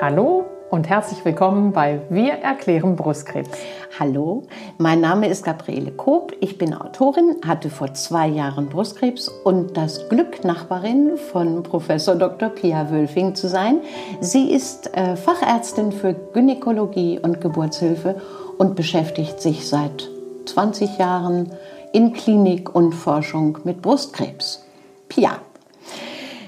Hallo und herzlich willkommen bei Wir erklären Brustkrebs. Hallo, mein Name ist Gabriele Koop. Ich bin Autorin, hatte vor zwei Jahren Brustkrebs und das Glück, Nachbarin von Professor Dr. Pia Wölfing zu sein. Sie ist äh, Fachärztin für Gynäkologie und Geburtshilfe und beschäftigt sich seit 20 Jahren in Klinik und Forschung mit Brustkrebs. Pia,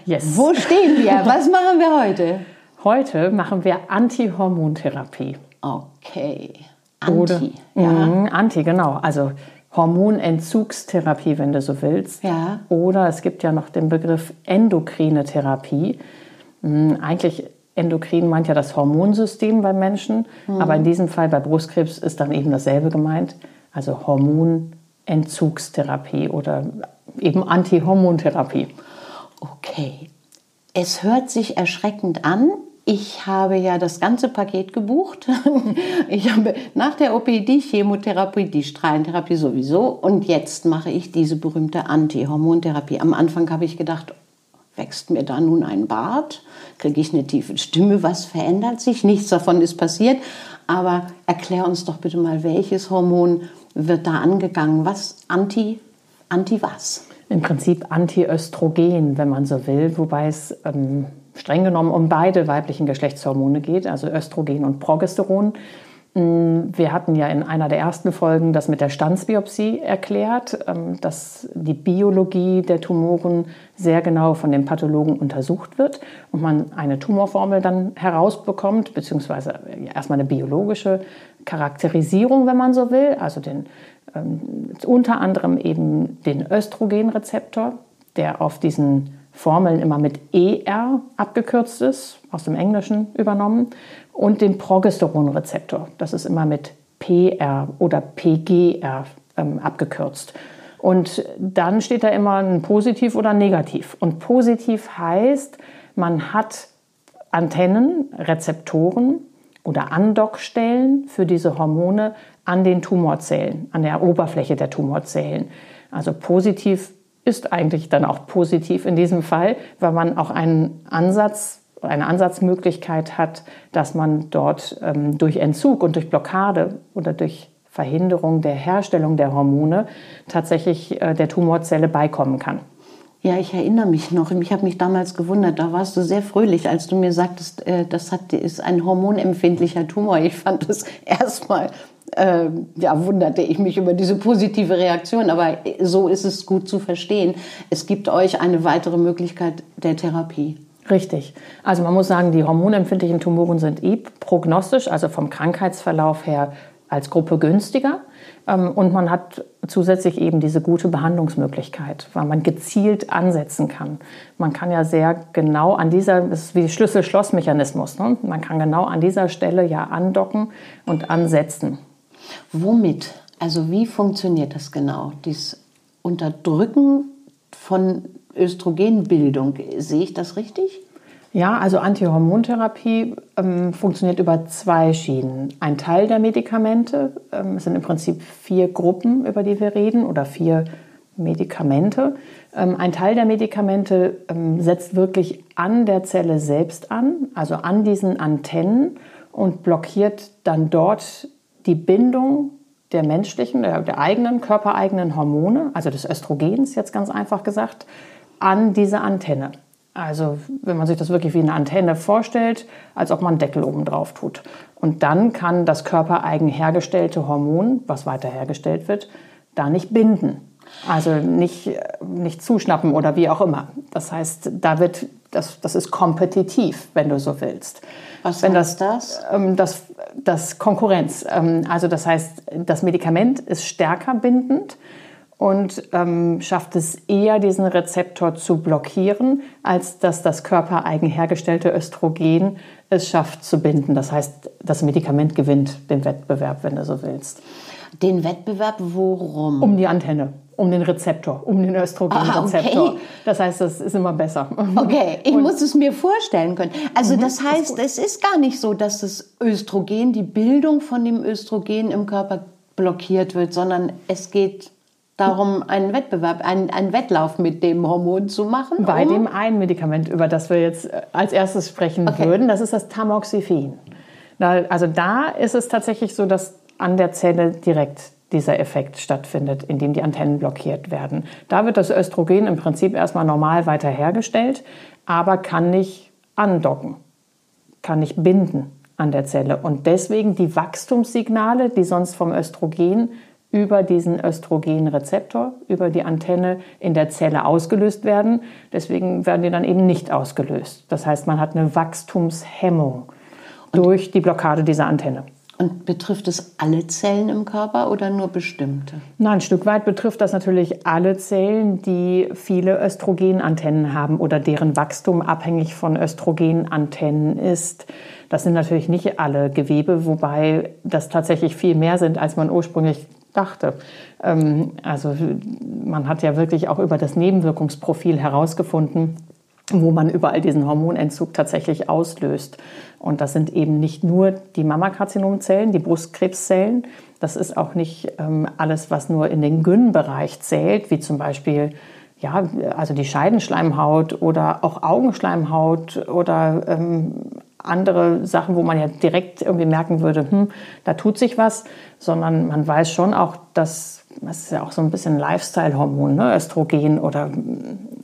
Yes. wo stehen wir? Was machen wir heute? Heute machen wir Antihormontherapie. Okay, Oder, Anti. Ja. Mhm, Anti, genau. Also Hormonentzugstherapie, wenn du so willst. Ja. Oder es gibt ja noch den Begriff endokrine Therapie. Mhm, Eigentlich endokrin meint ja das Hormonsystem beim Menschen, Mhm. aber in diesem Fall bei Brustkrebs ist dann eben dasselbe gemeint. Also Hormonentzugstherapie oder eben Antihormontherapie. Okay. Es hört sich erschreckend an. Ich habe ja das ganze Paket gebucht. Ich habe nach der OP die Chemotherapie, die Strahlentherapie sowieso und jetzt mache ich diese berühmte Antihormontherapie. Am Anfang habe ich gedacht, wächst mir da nun ein Bart? Kriege ich eine tiefe Stimme? Was verändert sich? Nichts davon ist passiert. Aber erklär uns doch bitte mal, welches Hormon wird da angegangen? Was? Anti, anti was? Im Prinzip Antiöstrogen, wenn man so will, wobei es ähm, streng genommen um beide weiblichen Geschlechtshormone geht, also Östrogen und Progesteron. Mm, Wir hatten ja in einer der ersten Folgen das mit der Stanzbiopsie erklärt, ähm, dass die Biologie der Tumoren sehr genau von den Pathologen untersucht wird und man eine Tumorformel dann herausbekommt, beziehungsweise ja, erstmal eine biologische Charakterisierung, wenn man so will, also den, ähm, unter anderem eben den Östrogenrezeptor, der auf diesen Formeln immer mit ER abgekürzt ist, aus dem Englischen übernommen, und den Progesteronrezeptor, das ist immer mit PR oder PGR ähm, abgekürzt. Und dann steht da immer ein Positiv oder ein Negativ. Und positiv heißt, man hat Antennen, Rezeptoren oder Andockstellen für diese Hormone an den Tumorzellen, an der Oberfläche der Tumorzellen. Also positiv ist eigentlich dann auch positiv in diesem Fall, weil man auch einen Ansatz, eine Ansatzmöglichkeit hat, dass man dort ähm, durch Entzug und durch Blockade oder durch Verhinderung der Herstellung der Hormone tatsächlich äh, der Tumorzelle beikommen kann. Ja, ich erinnere mich noch. Ich habe mich damals gewundert. Da warst du sehr fröhlich, als du mir sagtest, äh, das hat, ist ein hormonempfindlicher Tumor. Ich fand das erstmal, äh, ja, wunderte ich mich über diese positive Reaktion. Aber so ist es gut zu verstehen. Es gibt euch eine weitere Möglichkeit der Therapie. Richtig. Also man muss sagen, die hormonempfindlichen Tumoren sind eh prognostisch, also vom Krankheitsverlauf her als Gruppe günstiger. Ähm, Und man hat zusätzlich eben diese gute Behandlungsmöglichkeit, weil man gezielt ansetzen kann. Man kann ja sehr genau an dieser, das ist wie Schlüssel-Schloss-Mechanismus, ne? man kann genau an dieser Stelle ja andocken und ansetzen. Womit? Also wie funktioniert das genau? Dieses Unterdrücken von Östrogenbildung, sehe ich das richtig? Ja, also Antihormontherapie ähm, funktioniert über zwei Schienen. Ein Teil der Medikamente, ähm, es sind im Prinzip vier Gruppen, über die wir reden, oder vier Medikamente. Ähm, ein Teil der Medikamente ähm, setzt wirklich an der Zelle selbst an, also an diesen Antennen und blockiert dann dort die Bindung der menschlichen, der, der eigenen, körpereigenen Hormone, also des Östrogens jetzt ganz einfach gesagt, an diese Antenne. Also wenn man sich das wirklich wie eine Antenne vorstellt, als ob man einen Deckel oben drauf tut. Und dann kann das körpereigen hergestellte Hormon, was weiter hergestellt wird, da nicht binden. Also nicht, nicht zuschnappen oder wie auch immer. Das heißt, da wird, das, das ist kompetitiv, wenn du so willst. Was wenn heißt das? Ähm, das, das Konkurrenz. Ähm, also das heißt, das Medikament ist stärker bindend und ähm, schafft es eher, diesen Rezeptor zu blockieren, als dass das körpereigen hergestellte Östrogen es schafft zu binden. Das heißt, das Medikament gewinnt den Wettbewerb, wenn du so willst. Den Wettbewerb worum? Um die Antenne, um den Rezeptor, um den Östrogenrezeptor. Ah, okay. Das heißt, das ist immer besser. Okay, ich Und- muss es mir vorstellen können. Also das heißt, es ist gar nicht so, dass das Östrogen, die Bildung von dem Östrogen im Körper blockiert wird, sondern es geht darum, einen Wettbewerb, einen, einen Wettlauf mit dem Hormon zu machen? Bei um dem einen Medikament, über das wir jetzt äh, als erstes sprechen Okay. würden, das ist das Tamoxifen. Da, also da ist es tatsächlich so, dass an der Zelle direkt dieser Effekt stattfindet, indem die Antennen blockiert werden. Da wird das Östrogen im Prinzip erstmal normal weiter hergestellt, aber kann nicht andocken, kann nicht binden an der Zelle. Und deswegen die Wachstumssignale, die sonst vom Östrogen über diesen Östrogenrezeptor, über die Antenne in der Zelle ausgelöst werden. Deswegen werden die dann eben nicht ausgelöst. Das heißt, man hat eine Wachstumshemmung durch die Blockade dieser Antenne. Und betrifft es alle Zellen im Körper oder nur bestimmte? Na, ein Stück weit betrifft das natürlich alle Zellen, die viele Östrogenantennen haben oder deren Wachstum abhängig von Östrogenantennen ist. Das sind natürlich nicht alle Gewebe, wobei das tatsächlich viel mehr sind, als man ursprünglich dachte. Ähm, Also man hat ja wirklich auch über das Nebenwirkungsprofil herausgefunden, wo man überall diesen Hormonentzug tatsächlich auslöst. Und das sind eben nicht nur die Mammakarzinomzellen, die Brustkrebszellen. Das ist auch nicht ähm, alles, was nur in den Gyn-Bereich zählt, wie zum Beispiel ja, also die Scheidenschleimhaut oder auch Augenschleimhaut oder ähm, andere Sachen, wo man ja direkt irgendwie merken würde, hm, da tut sich was, sondern man weiß schon auch, dass das ist ja auch so ein bisschen Lifestyle-Hormon, ne? Östrogen oder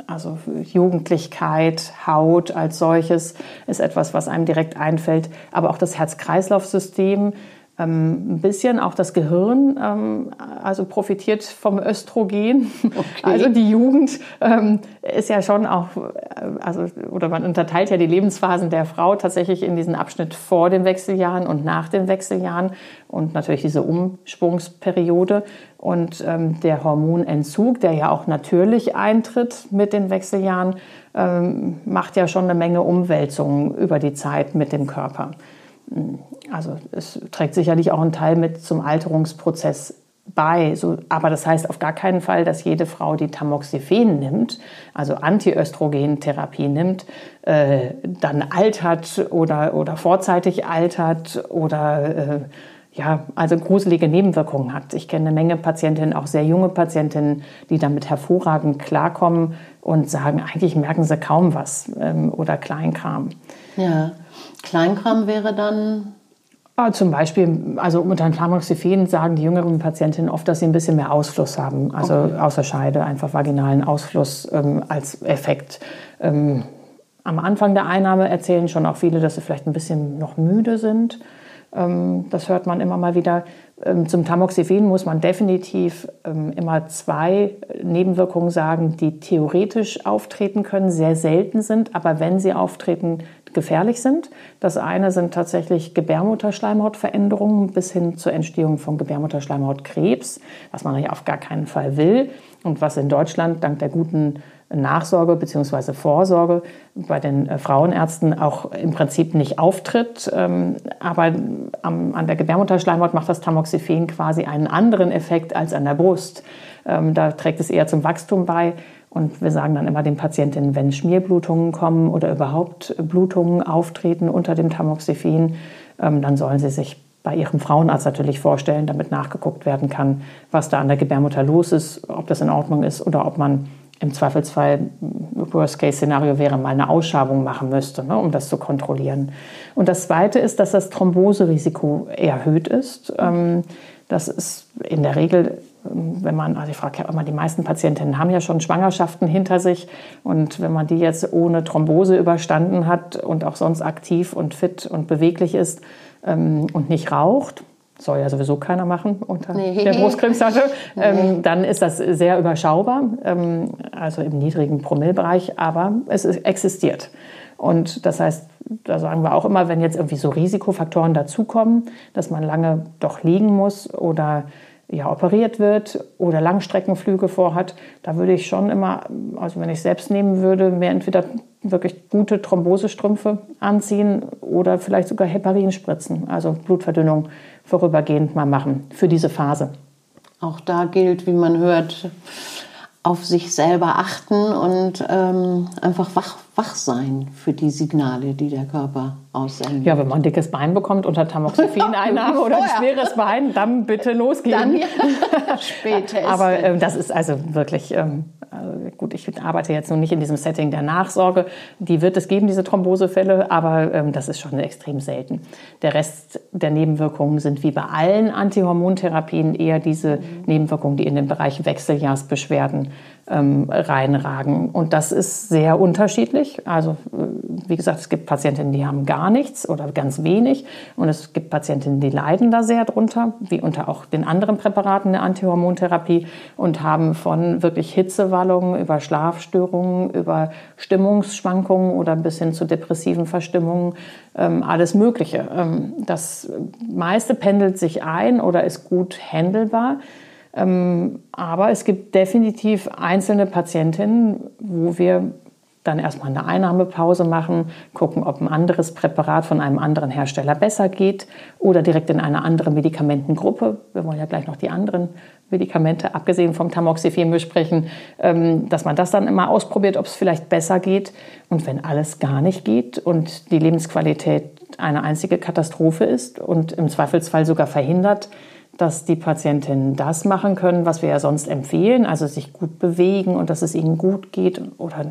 also Jugendlichkeit, Haut als solches ist etwas, was einem direkt einfällt. Aber auch das Herz-Kreislauf-System, ein bisschen auch das Gehirn, ähm, also profitiert vom Östrogen. Also die Jugend ähm, ist ja schon auch, äh, also oder man unterteilt ja die Lebensphasen der Frau tatsächlich in diesen Abschnitt vor den Wechseljahren und nach den Wechseljahren und natürlich diese Umschwungsperiode und ähm, der Hormonentzug, der ja auch natürlich eintritt mit den Wechseljahren, ähm, macht ja schon eine Menge Umwälzungen über die Zeit mit dem Körper. Also es trägt sicherlich auch einen Teil mit zum Alterungsprozess bei. So, aber das heißt auf gar keinen Fall, dass jede Frau, die Tamoxifen nimmt, also Antiöstrogentherapie nimmt, äh, dann altert oder, oder vorzeitig altert oder äh, ja, also gruselige Nebenwirkungen hat. Ich kenne eine Menge Patientinnen, auch sehr junge Patientinnen, die damit hervorragend klarkommen und sagen, eigentlich merken sie kaum was ähm, oder Kleinkram. Ja. Kleinkram wäre dann Ah, Zum Beispiel, also unter Tamoxifen sagen die jüngeren Patientinnen oft, dass sie ein bisschen mehr Ausfluss haben, also außer Scheide, einfach vaginalen Ausfluss ähm, als Effekt. Ähm, am Anfang der Einnahme erzählen schon auch viele, dass sie vielleicht ein bisschen noch müde sind. Ähm, das hört man immer mal wieder. Ähm, zum Tamoxifen muss man definitiv ähm, immer zwei Nebenwirkungen sagen, die theoretisch auftreten können, sehr selten sind, aber wenn sie auftreten, gefährlich sind. Das eine sind tatsächlich Gebärmutterschleimhautveränderungen bis hin zur Entstehung von Gebärmutterschleimhautkrebs, was man ja auf gar keinen Fall will und was in Deutschland dank der guten Nachsorge bzw. Vorsorge bei den äh, Frauenärzten auch im Prinzip nicht auftritt. Ähm, aber an der Gebärmutterschleimhaut macht das Tamoxifen quasi einen anderen Effekt als an der Brust. Ähm, da trägt es eher zum Wachstum bei. Und wir sagen dann immer den Patientinnen, wenn Schmierblutungen kommen oder überhaupt Blutungen auftreten unter dem Tamoxifen, ähm, dann sollen sie sich bei ihrem Frauenarzt natürlich vorstellen, damit nachgeguckt werden kann, was da an der Gebärmutter los ist, ob das in Ordnung ist oder ob man im Zweifelsfall, Worst-Case-Szenario wäre, mal eine Ausschabung machen müsste, ne, um das zu kontrollieren. Und das Zweite ist, dass das Thromboserisiko erhöht ist. Ähm, das ist in der Regel, wenn man, also ich frage ja immer, die meisten Patientinnen haben ja schon Schwangerschaften hinter sich. Und wenn man die jetzt ohne Thrombose überstanden hat und auch sonst aktiv und fit und beweglich ist ähm, und nicht raucht, soll ja sowieso keiner machen unter Nee. der Brustkrebs hatte, ähm, dann ist das sehr überschaubar, ähm, also im niedrigen Promillbereich, aber es ist, existiert. Und das heißt, da sagen wir auch immer, wenn jetzt irgendwie so Risikofaktoren dazukommen, dass man lange doch liegen muss oder ja, operiert wird oder Langstreckenflüge vorhat, da würde ich schon immer, also wenn ich selbst nehmen würde, mir entweder wirklich gute Thrombosestrümpfe anziehen oder vielleicht sogar Heparin spritzen, also Blutverdünnung vorübergehend mal machen für diese Phase. Auch da gilt, wie man hört, auf sich selber achten und ähm, einfach wach, wach sein für die Signale, die der Körper aussendet. Ja, wenn man ein dickes Bein bekommt unter Tamoxifen-Einnahme oder ein schweres Bein, dann bitte losgehen. Dann ja. Später Aber äh, das ist also wirklich, ähm, äh, gut, ich arbeite jetzt noch nicht in diesem Setting der Nachsorge. Die wird es geben, diese Thrombosefälle, aber ähm, das ist schon extrem selten. Der Rest der Nebenwirkungen sind wie bei allen Antihormontherapien eher diese mhm. Nebenwirkungen, die in den Bereich Wechseljahrsbeschwerden ähm, reinragen. Und das ist sehr unterschiedlich. Also äh, wie gesagt, es gibt Patientinnen, die haben gar nichts oder ganz wenig. Und es gibt Patientinnen, die leiden da sehr drunter, wie unter auch den anderen Präparaten der Antihormontherapie und haben von wirklich Hitzewallungen über Schlafstörungen, über Stimmungsschwankungen oder bis hin zu depressiven Verstimmungen ähm, alles Mögliche. Ähm, das meiste pendelt sich ein oder ist gut handelbar. Ähm, aber es gibt definitiv einzelne Patientinnen, wo wir dann erstmal eine Einnahmepause machen, gucken, ob ein anderes Präparat von einem anderen Hersteller besser geht oder direkt in eine andere Medikamentengruppe. Wir wollen ja gleich noch die anderen Medikamente, abgesehen vom Tamoxifen, besprechen, ähm, dass man das dann immer ausprobiert, ob es vielleicht besser geht. Und wenn alles gar nicht geht und die Lebensqualität eine einzige Katastrophe ist und im Zweifelsfall sogar verhindert, dass die Patientinnen das machen können, was wir ja sonst empfehlen, also sich gut bewegen und dass es ihnen gut geht oder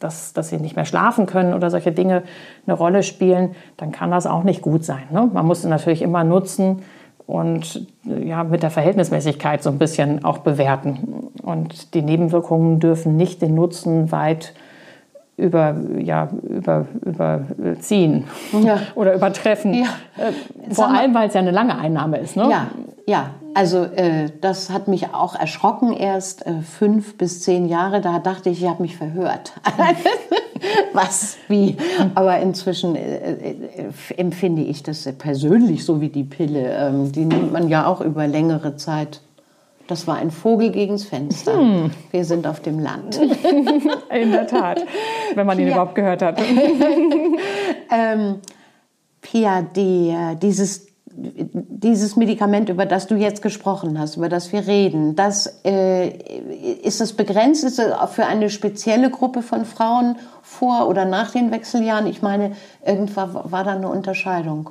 dass, dass sie nicht mehr schlafen können oder solche Dinge eine Rolle spielen, dann kann das auch nicht gut sein. Ne? Man muss natürlich immer nutzen und ja, mit der Verhältnismäßigkeit so ein bisschen auch bewerten. Und die Nebenwirkungen dürfen nicht den Nutzen weit über, ja, über, überziehen ja. oder übertreffen. Ja. Äh, vor allem, weil es ja eine lange Einnahme ist. Ne? Ja, ja. Also äh, das hat mich auch erschrocken erst äh, fünf bis zehn Jahre. Da dachte ich, ich habe mich verhört. Was, wie? Aber inzwischen äh, äh, empfinde ich das persönlich so wie die Pille. Ähm, die nimmt man ja auch über längere Zeit das war ein Vogel gegens Fenster. Hm. Wir sind auf dem Land. In der Tat, wenn man ihn ja. überhaupt gehört hat. ähm, Pia, die, dieses, dieses Medikament, über das du jetzt gesprochen hast, über das wir reden, das, äh, ist das begrenzt? Ist das für eine spezielle Gruppe von Frauen vor oder nach den Wechseljahren? Ich meine, irgendwann war da eine Unterscheidung.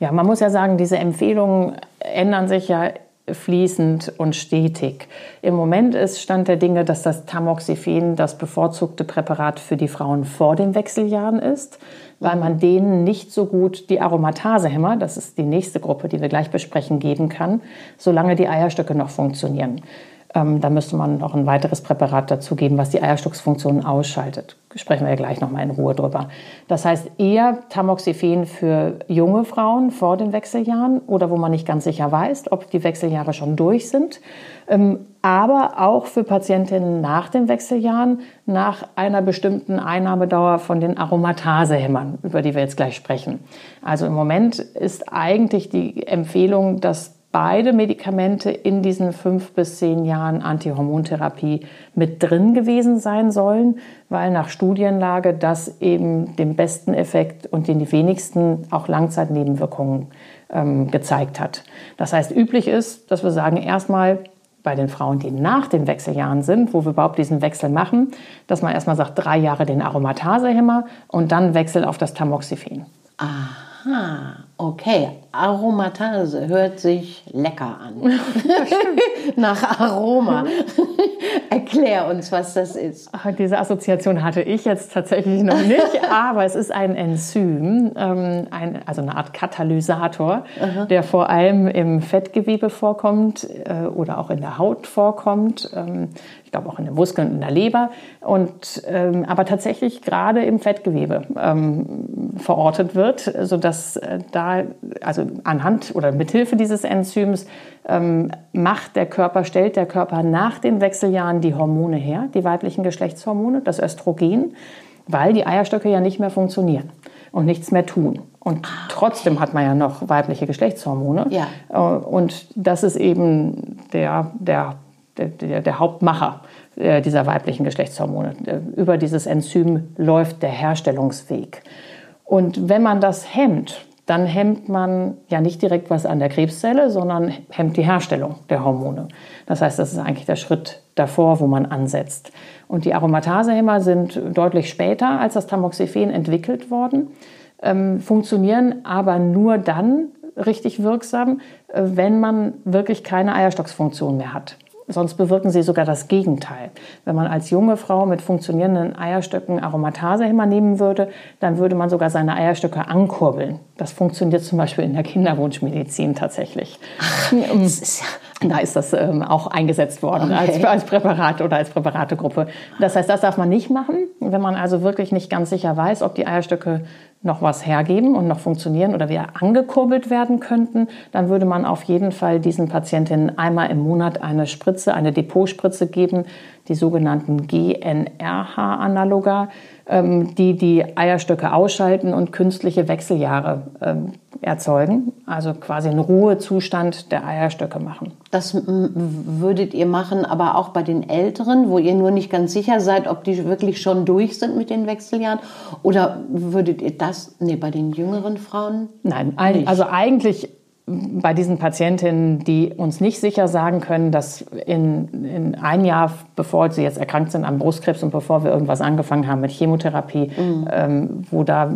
Ja, man muss ja sagen, diese Empfehlungen ändern sich ja fließend und stetig. Im Moment ist Stand der Dinge, dass das Tamoxifen das bevorzugte Präparat für die Frauen vor den Wechseljahren ist, weil man denen nicht so gut die Aromatasehämmer, das ist die nächste Gruppe, die wir gleich besprechen, geben kann, solange die Eierstöcke noch funktionieren. Ähm, da müsste man noch ein weiteres Präparat dazugeben, was die Eierstocksfunktion ausschaltet. Sprechen wir ja gleich noch mal in Ruhe drüber. Das heißt eher Tamoxifen für junge Frauen vor den Wechseljahren oder wo man nicht ganz sicher weiß, ob die Wechseljahre schon durch sind. Ähm, aber auch für Patientinnen nach den Wechseljahren, nach einer bestimmten Einnahmedauer von den Aromatasehämmern, über die wir jetzt gleich sprechen. Also im Moment ist eigentlich die Empfehlung, dass beide Medikamente in diesen fünf bis zehn Jahren Antihormontherapie mit drin gewesen sein sollen, weil nach Studienlage das eben den besten Effekt und den die wenigsten auch Langzeitnebenwirkungen ähm, gezeigt hat. Das heißt, üblich ist, dass wir sagen, erstmal bei den Frauen, die nach den Wechseljahren sind, wo wir überhaupt diesen Wechsel machen, dass man erstmal sagt, drei Jahre den Aromatasehemmer und dann Wechsel auf das Tamoxifen. Aha, okay. Aromatase hört sich lecker an. Nach Aroma. Erklär uns, was das ist. Diese Assoziation hatte ich jetzt tatsächlich noch nicht, aber es ist ein Enzym, ähm, ein, also eine Art Katalysator, Aha. der vor allem im Fettgewebe vorkommt äh, oder auch in der Haut vorkommt. Ähm, ich glaube auch in den Muskeln und in der Leber, und, ähm, aber tatsächlich gerade im Fettgewebe ähm, verortet wird, sodass äh, da, also anhand oder mithilfe dieses Enzyms ähm, macht der Körper, stellt der Körper nach den Wechseljahren die Hormone her, die weiblichen Geschlechtshormone, das Östrogen, weil die Eierstöcke ja nicht mehr funktionieren und nichts mehr tun. Und ah, trotzdem hat man ja noch weibliche Geschlechtshormone. Ja. Äh, und das ist eben der, der der, der, der Hauptmacher äh, dieser weiblichen Geschlechtshormone. Äh, über dieses Enzym läuft der Herstellungsweg. Und wenn man das hemmt, dann hemmt man ja nicht direkt was an der Krebszelle, sondern hemmt die Herstellung der Hormone. Das heißt, das ist eigentlich der Schritt davor, wo man ansetzt. Und die Aromatasehemmer sind deutlich später als das Tamoxifen entwickelt worden, ähm, funktionieren aber nur dann richtig wirksam, äh, wenn man wirklich keine Eierstocksfunktion mehr hat. Sonst bewirken sie sogar das Gegenteil. Wenn man als junge Frau mit funktionierenden Eierstöcken Aromatasehemmer nehmen würde, dann würde man sogar seine Eierstöcke ankurbeln. Das funktioniert zum Beispiel in der Kinderwunschmedizin tatsächlich. Ach, ist ja da ist das ähm, auch eingesetzt worden okay. als, als Präparat oder als Präparategruppe. Das heißt, das darf man nicht machen. Wenn man also wirklich nicht ganz sicher weiß, ob die Eierstöcke noch was hergeben und noch funktionieren oder wieder angekurbelt werden könnten, dann würde man auf jeden Fall diesen Patientinnen einmal im Monat eine Spritze, eine Depotspritze geben, die sogenannten GNRH-Analoga, ähm, die die Eierstöcke ausschalten und künstliche Wechseljahre ähm, erzeugen, also quasi einen Ruhezustand der Eierstöcke machen. Das würdet ihr machen, aber auch bei den Älteren, wo ihr nur nicht ganz sicher seid, ob die wirklich schon durch sind mit den Wechseljahren? Oder würdet ihr das, nee, bei den jüngeren Frauen? Nein, nicht. also eigentlich bei diesen Patientinnen, die uns nicht sicher sagen können, dass in, in ein Jahr, bevor sie jetzt erkrankt sind am Brustkrebs und bevor wir irgendwas angefangen haben mit Chemotherapie, mhm. ähm, wo da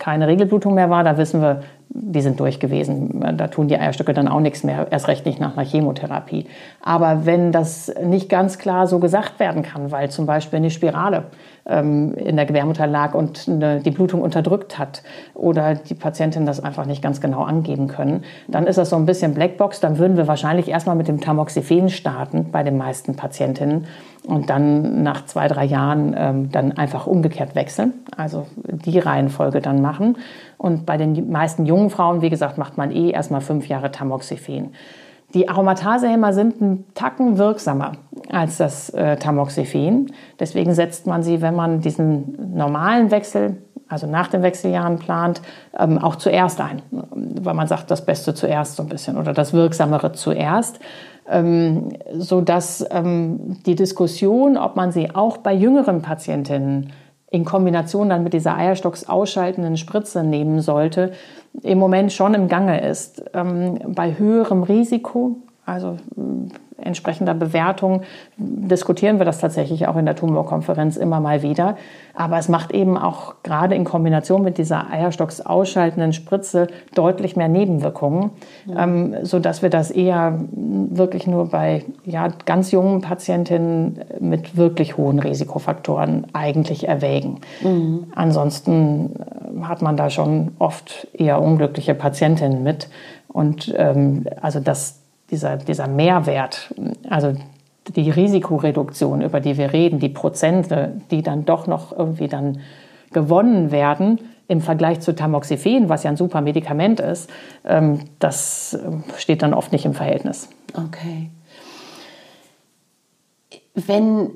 keine Regelblutung mehr war, da wissen wir, die sind durch gewesen. Da tun die Eierstöcke dann auch nichts mehr, erst recht nicht nach einer Chemotherapie. Aber wenn das nicht ganz klar so gesagt werden kann, weil zum Beispiel eine Spirale ähm, in der Gebärmutter lag und eine, die Blutung unterdrückt hat oder die Patientin das einfach nicht ganz genau angeben können, dann ist das so ein bisschen Blackbox. Dann würden wir wahrscheinlich erstmal mit dem Tamoxifen starten bei den meisten Patientinnen und dann nach zwei, drei Jahren ähm, dann einfach umgekehrt wechseln, also die Reihenfolge dann machen. Und bei den meisten jungen Frauen, wie gesagt, macht man eh erstmal fünf Jahre Tamoxifen. Die Aromatasehemmer sind ein Tacken wirksamer als das äh, Tamoxifen. Deswegen setzt man sie, wenn man diesen normalen Wechsel, also nach den Wechseljahren plant, ähm, auch zuerst ein. Weil man sagt, das Beste zuerst so ein bisschen oder das Wirksamere zuerst. Ähm, so dass ähm, die Diskussion, ob man sie auch bei jüngeren Patientinnen in Kombination dann mit dieser Eierstocks ausschaltenden Spritze nehmen sollte, im Moment schon im Gange ist. Ähm, bei höherem Risiko, also äh, entsprechender Bewertung, diskutieren wir das tatsächlich auch in der Tumorkonferenz immer mal wieder. Aber es macht eben auch gerade in Kombination mit dieser Eierstocks ausschaltenden Spritze deutlich mehr Nebenwirkungen, ja. ähm, sodass wir das eher wirklich nur bei ja, ganz jungen Patientinnen mit wirklich hohen Risikofaktoren eigentlich erwägen. Mhm. Ansonsten hat man da schon oft eher unglückliche Patientinnen mit. Und ähm, also das, dieser, dieser Mehrwert, also die Risikoreduktion, über die wir reden, die Prozente, die dann doch noch irgendwie dann gewonnen werden im Vergleich zu Tamoxifen, was ja ein super Medikament ist, ähm, das ähm, steht dann oft nicht im Verhältnis. Okay. Wenn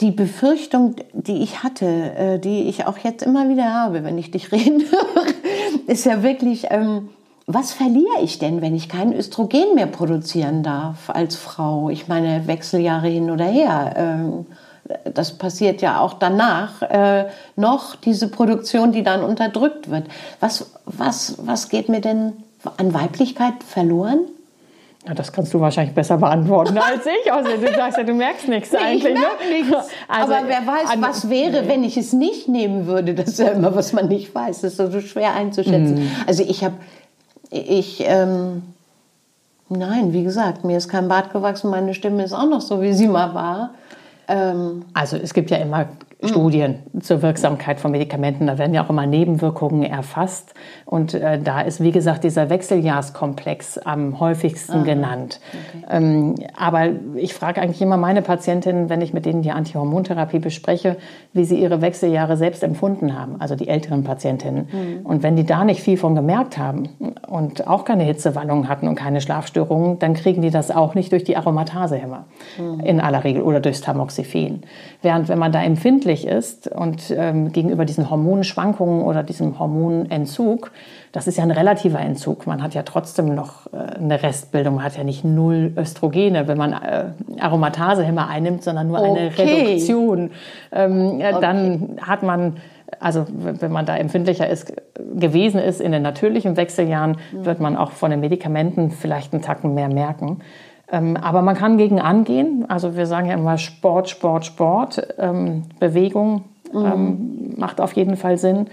die Befürchtung, die ich hatte, äh, die ich auch jetzt immer wieder habe, wenn ich dich reden höre, ist ja wirklich, ähm, was verliere ich denn, wenn ich kein Östrogen mehr produzieren darf als Frau? Ich meine, Wechseljahre hin oder her. Ähm, das passiert ja auch danach äh, noch, diese Produktion, die dann unterdrückt wird. Was, was, was geht mir denn an Weiblichkeit verloren? Ja, das kannst du wahrscheinlich besser beantworten als ich. Also du sagst ja, du merkst nichts nee, eigentlich. Ich merk ne? nichts. Also, Aber wer weiß, was wäre, wenn ich es nicht nehmen würde. Das ist ja immer, was man nicht weiß. Das ist so schwer einzuschätzen. Mm. Also ich habe, ich, ähm, nein, wie gesagt, mir ist kein Bart gewachsen. Meine Stimme ist auch noch so, wie sie mal war. Ähm, also es gibt ja immer Studien zur Wirksamkeit von Medikamenten. Da werden ja auch immer Nebenwirkungen erfasst. Und äh, da ist, wie gesagt, dieser Wechseljahrskomplex am häufigsten Aha. genannt. Okay. Ähm, aber ich frage eigentlich immer meine Patientinnen, wenn ich mit denen die Antihormontherapie bespreche, wie sie ihre Wechseljahre selbst empfunden haben, also die älteren Patientinnen. Mhm. Und wenn die da nicht viel von gemerkt haben und auch keine Hitzewallungen hatten und keine Schlafstörungen, dann kriegen die das auch nicht durch die Aromatasehemmer mhm. in aller Regel oder durchs Tamoxifen. Während wenn man da empfindlich empfindlich ist und ähm, gegenüber diesen Hormonschwankungen oder diesem Hormonentzug, das ist ja ein relativer Entzug. Man hat ja trotzdem noch äh, eine Restbildung. Man hat ja nicht null Östrogene, wenn man äh, Aromatasehemmer einnimmt, sondern nur okay. eine Reduktion. Ähm, okay. Dann hat man Also wenn man da empfindlicher ist, gewesen ist in den natürlichen Wechseljahren, wird man auch von den Medikamenten vielleicht einen Tacken mehr merken. Ähm, aber man kann gegen angehen. Also wir sagen ja immer Sport, Sport, Sport. Ähm, Bewegung mhm. macht auf jeden Fall Sinn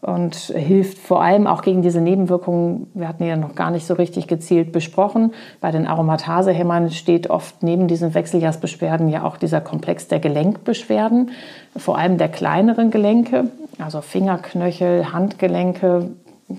und hilft vor allem auch gegen diese Nebenwirkungen. Wir hatten ja noch gar nicht so richtig gezielt besprochen. Bei den Aromatasehämmern steht oft neben diesen Wechseljahrsbeschwerden ja auch dieser Komplex der Gelenkbeschwerden, vor allem der kleineren Gelenke, also Fingerknöchel, Handgelenke,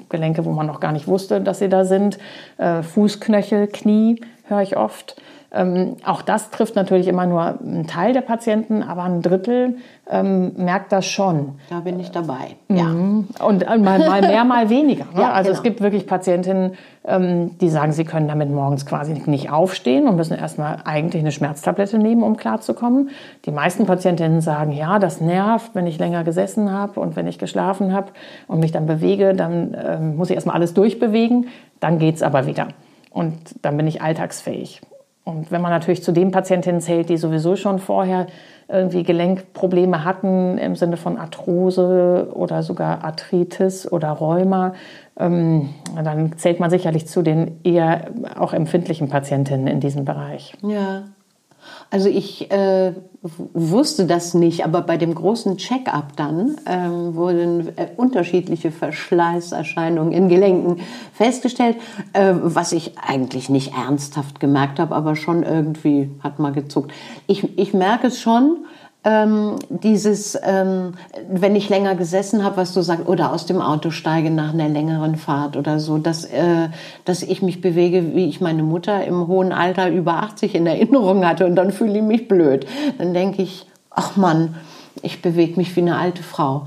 Gelenke, wo man noch gar nicht wusste, dass sie da sind, äh, Fußknöchel, Knie höre ich oft. Ähm, auch das trifft natürlich immer nur einen Teil der Patienten, aber ein Drittel ähm, merkt das schon. Da bin ich dabei. Ja. Mhm. Und äh, mal, mal mehr, mal weniger. Ne? Ja, also genau. es gibt wirklich Patientinnen, ähm, die sagen, sie können damit morgens quasi nicht aufstehen und müssen erstmal eigentlich eine Schmerztablette nehmen, um klarzukommen. Die meisten Patientinnen sagen, ja, das nervt, wenn ich länger gesessen habe und wenn ich geschlafen habe und mich dann bewege, dann ähm, muss ich erstmal alles durchbewegen, dann geht es aber wieder. Und dann bin ich alltagsfähig. Und wenn man natürlich zu den Patientinnen zählt, die sowieso schon vorher irgendwie Gelenkprobleme hatten im Sinne von Arthrose oder sogar Arthritis oder Rheuma, ähm, dann zählt man sicherlich zu den eher auch empfindlichen Patientinnen in diesem Bereich. Ja. Also ich äh, wusste das nicht, aber bei dem großen Check-up dann ähm, wurden äh, unterschiedliche Verschleißerscheinungen in Gelenken festgestellt, äh, was ich eigentlich nicht ernsthaft gemerkt habe, aber schon irgendwie hat mal gezuckt. Ich, ich merke es schon, ähm, dieses, ähm, wenn ich länger gesessen habe, was du sagst, oder aus dem Auto steige nach einer längeren Fahrt oder so, dass, äh, dass ich mich bewege, wie ich meine Mutter im hohen Alter über 80 in Erinnerung hatte und dann fühle ich mich blöd. Dann denke ich, ach Mann, ich bewege mich wie eine alte Frau.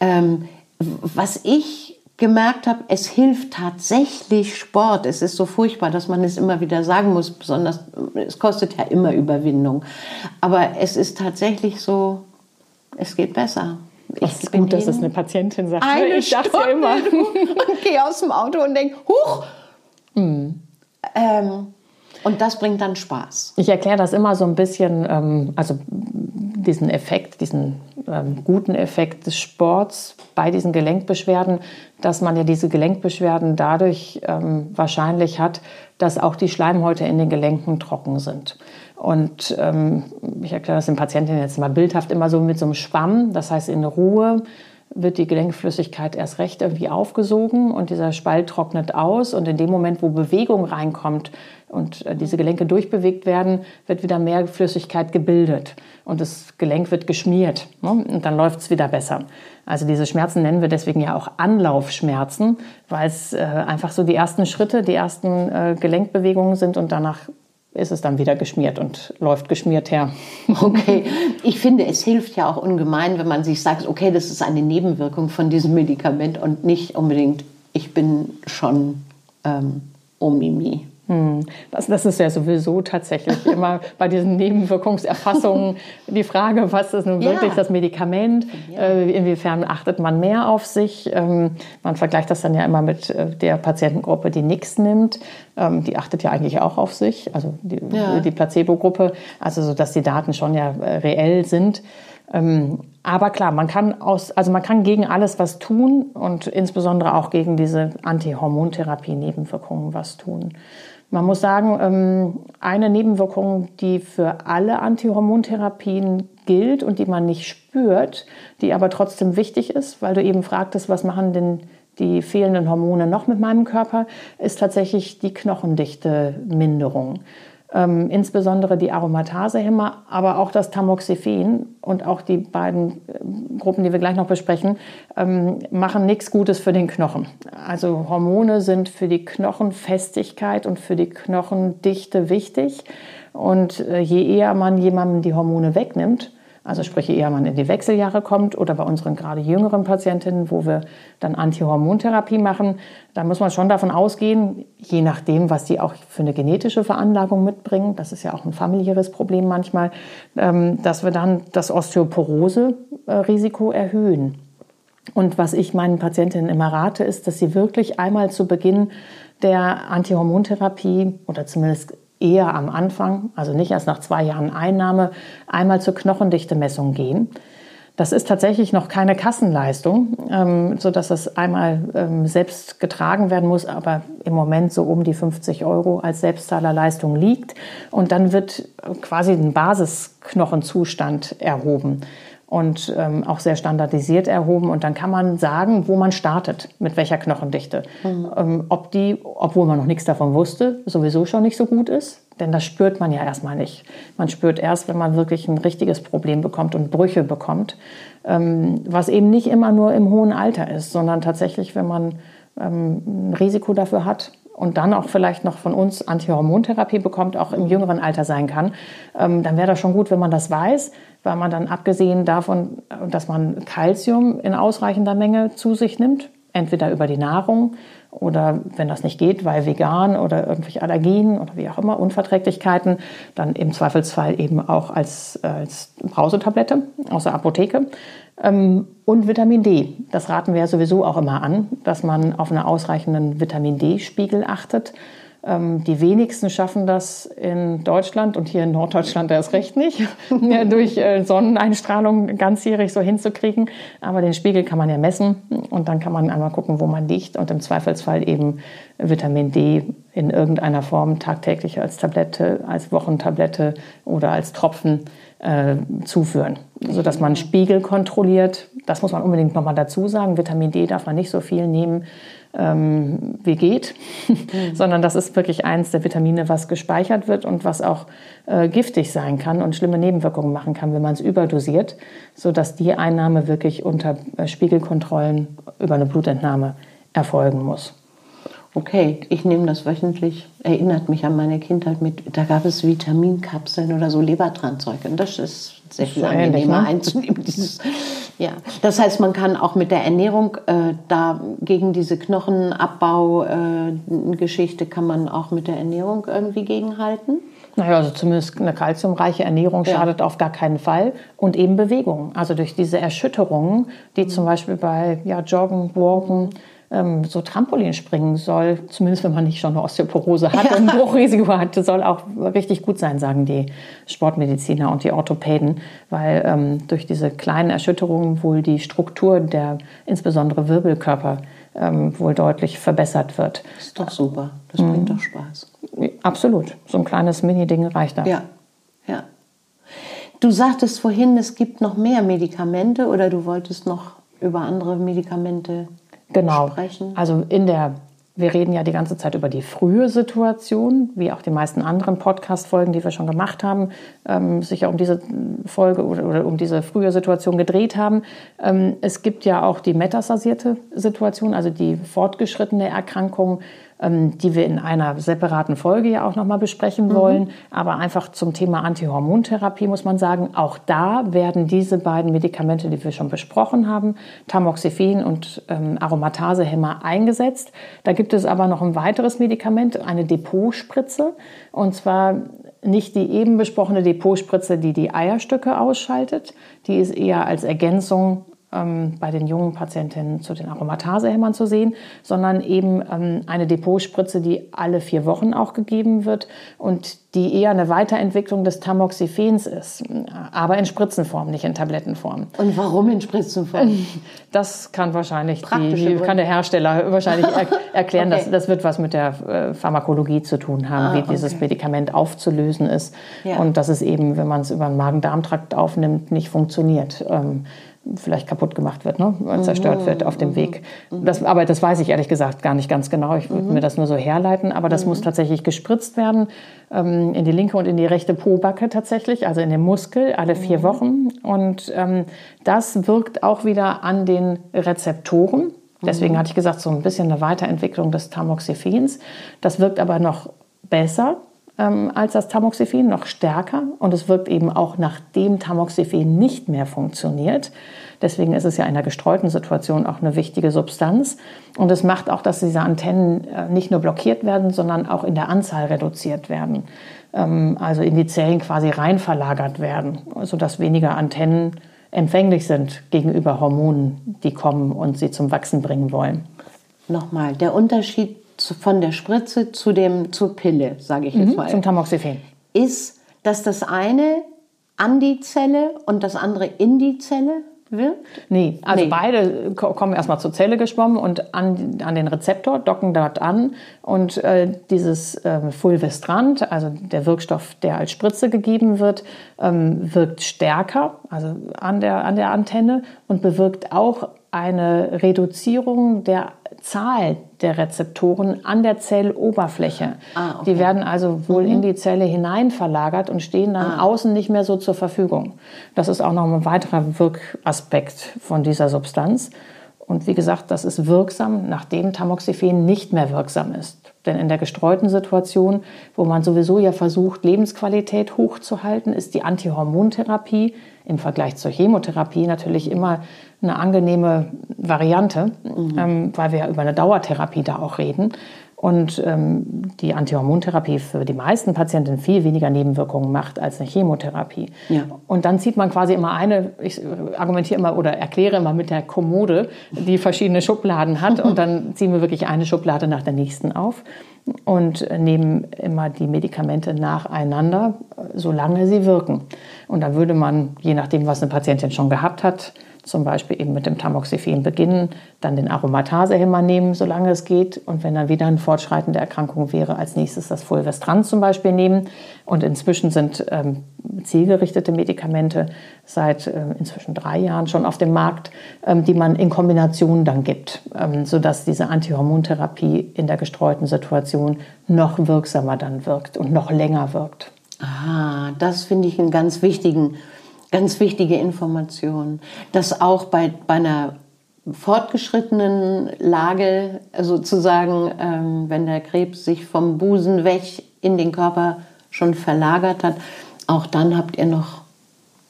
Ähm, was ich gemerkt habe, es hilft tatsächlich Sport. Es ist so furchtbar, dass man es immer wieder sagen muss, besonders es kostet ja immer Überwindung. Aber es ist tatsächlich so, es geht besser. Es ist gut, dass es eine Patientin sagt. Eine ich dachte Stunde immer. und gehe aus dem Auto und denke, huch! Mhm. Ähm, und das bringt dann Spaß. Ich erkläre das immer so ein bisschen, ähm, also diesen Effekt, diesen ähm, guten Effekt des Sports bei diesen Gelenkbeschwerden, dass man ja diese Gelenkbeschwerden dadurch ähm, wahrscheinlich hat, dass auch die Schleimhäute in den Gelenken trocken sind. Und ähm, ich erkläre das den Patientinnen jetzt mal bildhaft immer so mit so einem Schwamm, das heißt in Ruhe wird die Gelenkflüssigkeit erst recht irgendwie aufgesogen und dieser Spalt trocknet aus und in dem Moment, wo Bewegung reinkommt und äh, diese Gelenke durchbewegt werden, wird wieder mehr Flüssigkeit gebildet und das Gelenk wird geschmiert ne? und dann läuft es wieder besser. Also diese Schmerzen nennen wir deswegen ja auch Anlaufschmerzen, weil es äh, einfach so die ersten Schritte, die ersten äh, Gelenkbewegungen sind und danach ist es dann wieder geschmiert und läuft geschmiert her. Okay, ich finde, es hilft ja auch ungemein, wenn man sich sagt, okay, das ist eine Nebenwirkung von diesem Medikament und nicht unbedingt, ich bin schon ähm, Omimi. Hm. Das, das, ist ja sowieso tatsächlich immer bei diesen Nebenwirkungserfassungen die Frage, was ist nun wirklich ja. das Medikament? Äh, inwiefern achtet man mehr auf sich? Ähm, man vergleicht das dann ja immer mit äh, der Patientengruppe, die nichts nimmt. Ähm, die achtet ja eigentlich auch auf sich, also die, ja. die Placebo-Gruppe, also so, dass die Daten schon ja äh, reell sind. Ähm, aber klar, man kann aus, also man kann gegen alles was tun und insbesondere auch gegen diese Antihormontherapie-Nebenwirkungen was tun. Man muss sagen, ähm, eine Nebenwirkung, die für alle Antihormontherapien gilt und die man nicht spürt, die aber trotzdem wichtig ist, weil du eben fragtest, was machen denn die fehlenden Hormone noch mit meinem Körper, ist tatsächlich die Knochendichte-Minderung ähm, insbesondere die Aromatasehämmer, aber auch das Tamoxifen und auch die beiden äh, Gruppen, die wir gleich noch besprechen, ähm, machen nichts Gutes für den Knochen. Also Hormone sind für die Knochenfestigkeit und für die Knochendichte wichtig. Und äh, je eher man jemandem die Hormone wegnimmt, also sprich, eher man in die Wechseljahre kommt oder bei unseren gerade jüngeren Patientinnen, wo wir dann Antihormontherapie machen, da muss man schon davon ausgehen, je nachdem, was die auch für eine genetische Veranlagung mitbringen, das ist ja auch ein familiäres Problem manchmal, ähm, dass wir dann das Osteoporose-Risiko erhöhen. Und was ich meinen Patientinnen immer rate, ist, dass sie wirklich einmal zu Beginn der Antihormontherapie oder zumindest eher am Anfang, also nicht erst nach zwei Jahren Einnahme, einmal zur Knochendichtemessung gehen. Das ist tatsächlich noch keine Kassenleistung, ähm, sodass es einmal ähm, selbst getragen werden muss, aber im Moment so um die 50 Euro als Selbstzahlerleistung liegt. Und dann wird quasi ein Basisknochenzustand erhoben und ähm, auch sehr standardisiert erhoben. Und dann kann man sagen, wo man startet, mit welcher Knochendichte. Mhm. Ähm, ob die, obwohl man noch nichts davon wusste, sowieso schon nicht so gut ist. Denn das spürt man ja erstmal nicht. Man spürt erst, wenn man wirklich ein richtiges Problem bekommt und Brüche bekommt. Ähm, was eben nicht immer nur im hohen Alter ist, sondern tatsächlich, wenn man ähm, ein Risiko dafür hat, und dann auch vielleicht noch von uns Antihormontherapie bekommt, auch im jüngeren Alter sein kann, ähm, dann wäre das schon gut, wenn man das weiß, weil man dann abgesehen davon, dass man Kalzium in ausreichender Menge zu sich nimmt, entweder über die Nahrung oder wenn das nicht geht, weil vegan oder irgendwelche Allergien oder wie auch immer, Unverträglichkeiten, dann im Zweifelsfall eben auch als, als Brausetablette aus der Apotheke. Ähm, und Vitamin D. Das raten wir ja sowieso auch immer an, dass man auf einen ausreichenden Vitamin D-Spiegel achtet. Ähm, die wenigsten schaffen das in Deutschland und hier in Norddeutschland erst recht nicht, durch äh, Sonneneinstrahlung ganzjährig so hinzukriegen. Aber den Spiegel kann man ja messen und dann kann man einmal gucken, wo man liegt und im Zweifelsfall eben Vitamin D in irgendeiner Form tagtäglich als Tablette, als Wochentablette oder als Tropfen äh, zuführen, sodass man Spiegel kontrolliert. Das muss man unbedingt nochmal dazu sagen. Vitamin D darf man nicht so viel nehmen, ähm, wie geht, mhm. sondern das ist wirklich eins der Vitamine, was gespeichert wird und was auch äh, giftig sein kann und schlimme Nebenwirkungen machen kann, wenn man es überdosiert, sodass die Einnahme wirklich unter äh, Spiegelkontrollen über eine Blutentnahme erfolgen muss. Okay, ich nehme das wöchentlich. Erinnert mich an meine Kindheit mit, da gab es Vitaminkapseln oder so Lebertranzeug. Und das ist sehr viel angenehmer ne? einzunehmen. Dieses, ja. Das heißt, man kann auch mit der Ernährung äh, da gegen diese Knochenabbau-Geschichte äh, kann man auch mit der Ernährung irgendwie gegenhalten. Naja, also zumindest eine kalziumreiche Ernährung schadet ja. auf gar keinen Fall. Und eben Bewegung. Also durch diese Erschütterungen, die mhm. zum Beispiel bei ja, Joggen, Walken, ähm, so Trampolin springen soll, zumindest wenn man nicht schon eine Osteoporose hat ja. und ein Bruchrisiko hat, soll auch richtig gut sein, sagen die Sportmediziner und die Orthopäden, weil ähm, durch diese kleinen Erschütterungen wohl die Struktur der insbesondere Wirbelkörper ähm, wohl deutlich verbessert wird. Das ist doch super, das mhm. bringt doch Spaß. Absolut, so ein kleines Mini-Ding reicht da. Ja, ja. Du sagtest vorhin, es gibt noch mehr Medikamente oder du wolltest noch über andere Medikamente genau. sprechen? Also in der, wir reden ja die ganze Zeit über die frühe Situation, wie auch die meisten anderen Podcast-Folgen, die wir schon gemacht haben, ähm, sich ja um diese Folge oder, oder, um diese frühe Situation gedreht haben. Ähm, es gibt ja auch die metastasierte Situation, also die fortgeschrittene Erkrankung, die wir in einer separaten Folge ja auch nochmal besprechen mhm. wollen. Aber einfach zum Thema Antihormontherapie muss man sagen, auch da werden diese beiden Medikamente, die wir schon besprochen haben, Tamoxifen und ähm, Aromatasehemmer eingesetzt. Da gibt es aber noch ein weiteres Medikament, eine Depotspritze. Und zwar nicht die eben besprochene Depotspritze, die die Eierstöcke ausschaltet. Die ist eher als Ergänzung ähm, bei den jungen Patientinnen zu den Aromatasehämmern zu sehen, sondern eben ähm, eine Depotspritze, die alle vier Wochen auch gegeben wird und die eher eine Weiterentwicklung des Tamoxifens ist, aber in Spritzenform, nicht in Tablettenform. Und warum in Spritzenform? Das kann wahrscheinlich die, kann der Hersteller wahrscheinlich er erklären. okay. das, das wird was mit der äh, Pharmakologie zu tun haben, ah, wie okay. dieses Medikament aufzulösen ist ja. und dass es eben, wenn man es über den Magen-Darm-Trakt aufnimmt, nicht funktioniert. Ähm, vielleicht kaputt gemacht wird, ne? zerstört mhm. wird auf dem Weg. Mhm. Das, aber das weiß ich ehrlich gesagt gar nicht ganz genau. Ich würde mhm. mir das nur so herleiten. Aber das mhm. muss tatsächlich gespritzt werden ähm, in die linke und in die rechte Pobacke tatsächlich, also in den Muskel, alle vier mhm. Wochen. Und ähm, das wirkt auch wieder an den Rezeptoren. Deswegen mhm. hatte ich gesagt, so ein bisschen eine Weiterentwicklung des Tamoxifens. Das wirkt aber noch besser ähm, als das Tamoxifen, noch stärker. Und es wirkt eben auch nachdem Tamoxifen nicht mehr funktioniert. Deswegen ist es ja in einer gestreuten Situation auch eine wichtige Substanz. Und es macht auch, dass diese Antennen äh, nicht nur blockiert werden, sondern auch in der Anzahl reduziert werden. Ähm, also in die Zellen quasi rein verlagert werden, sodass weniger Antennen empfänglich sind gegenüber Hormonen, die kommen und sie zum Wachsen bringen wollen. Nochmal, der Unterschied zu, von der Spritze zu dem, zur Pille, sage ich jetzt mhm, mal. Zum Tamoxifen. Ist, dass das eine an die Zelle und das andere in die Zelle wirkt? Nee, also Nee. beide ko- kommen erstmal zur Zelle geschwommen und an, an den Rezeptor, docken dort an. Und äh, dieses ähm, Fulvestrant, also der Wirkstoff, der als Spritze gegeben wird, ähm, wirkt stärker, also an der, an der Antenne und bewirkt auch eine Reduzierung der Zahl der Rezeptoren an der Zelloberfläche. Ah, okay. Die werden also wohl in die Zelle hinein verlagert und stehen dann außen nicht mehr so zur Verfügung. Das ist auch noch ein weiterer Wirkaspekt von dieser Substanz. Und wie gesagt, das ist wirksam, nachdem Tamoxifen nicht mehr wirksam ist. Denn in der gestreuten Situation, wo man sowieso ja versucht, Lebensqualität hochzuhalten, ist die Antihormontherapie im Vergleich zur Chemotherapie natürlich immer eine angenehme Variante, ähm, weil wir ja über eine Dauertherapie da auch reden. Und ähm, die Antihormontherapie für die meisten Patienten viel weniger Nebenwirkungen macht als eine Chemotherapie. Ja. Und dann zieht man quasi immer eine, ich argumentiere immer oder erkläre immer mit der Kommode, die verschiedene Schubladen hat. Und dann ziehen wir wirklich eine Schublade nach der nächsten auf und nehmen immer die Medikamente nacheinander, solange sie wirken. Und dann würde man, je nachdem, was eine Patientin schon gehabt hat, zum Beispiel eben mit dem Tamoxifen beginnen, dann den Aromatasehemmer nehmen, solange es geht. Und wenn dann wieder ein Fortschreiten der Erkrankung wäre, als nächstes das Fulvestrant zum Beispiel nehmen. Und inzwischen sind ähm, zielgerichtete Medikamente seit äh, inzwischen drei Jahren schon auf dem Markt, ähm, die man in Kombination dann gibt, ähm, sodass diese Antihormontherapie in der gestreuten Situation noch wirksamer dann wirkt und noch länger wirkt. Ah, das finde ich einen ganz wichtigen, ganz wichtige Information, dass auch bei, bei einer fortgeschrittenen Lage sozusagen, ähm, wenn der Krebs sich vom Busen weg in den Körper schon verlagert hat, auch dann habt ihr noch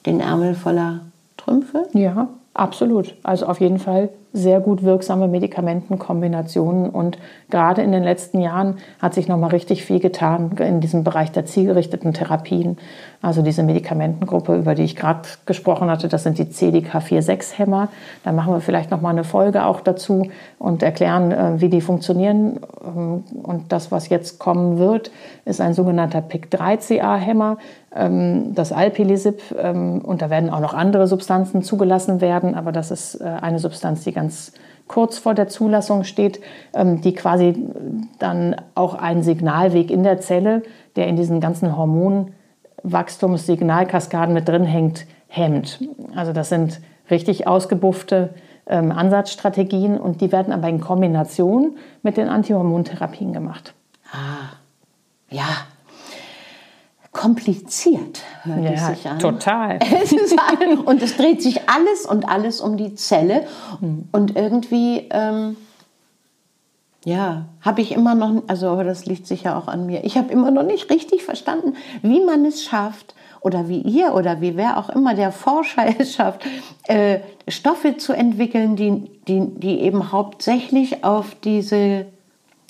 den Ärmel voller Trümpfe? Ja, absolut. Also auf jeden Fall sehr gut wirksame Medikamentenkombinationen und gerade in den letzten Jahren hat sich noch mal richtig viel getan in diesem Bereich der zielgerichteten Therapien. Also diese Medikamentengruppe, über die ich gerade gesprochen hatte, das sind die CDK4-6-Hämmer. Da machen wir vielleicht noch mal eine Folge auch dazu und erklären, äh, wie die funktionieren. Ähm, Und das, was jetzt kommen wird, ist ein sogenannter PIK3CA-Hämmer, ähm, das Alpelisib. ähm, Und da werden auch noch andere Substanzen zugelassen werden, aber das ist äh, eine Substanz, die ganz kurz vor der Zulassung steht, ähm, die quasi dann auch einen Signalweg in der Zelle, der in diesen ganzen Hormonwachstumssignalkaskaden mit drin hängt, hemmt. Also das sind richtig ausgebuffte ähm, Ansatzstrategien und die werden aber in Kombination mit den Antihormontherapien gemacht. Ah, ja. Kompliziert hört es Ja, sich an. total. Es und es dreht sich alles und alles um die Zelle. Und irgendwie, ähm, ja, habe ich immer noch, also aber das liegt sicher auch an mir, ich habe immer noch nicht richtig verstanden, wie man es schafft, oder wie ihr oder wie wer auch immer der Forscher es schafft, äh, Stoffe zu entwickeln, die, die, die eben hauptsächlich auf diese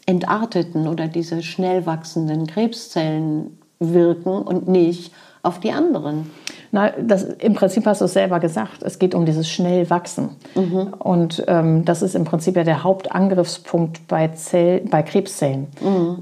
entarteten oder diese schnell wachsenden Krebszellen wirken und nicht auf die anderen. Na, das, Im Prinzip hast du es selber gesagt. Es geht um dieses schnell Wachsen. Und ähm, das ist im Prinzip ja der Hauptangriffspunkt bei, Zell, bei Krebszellen,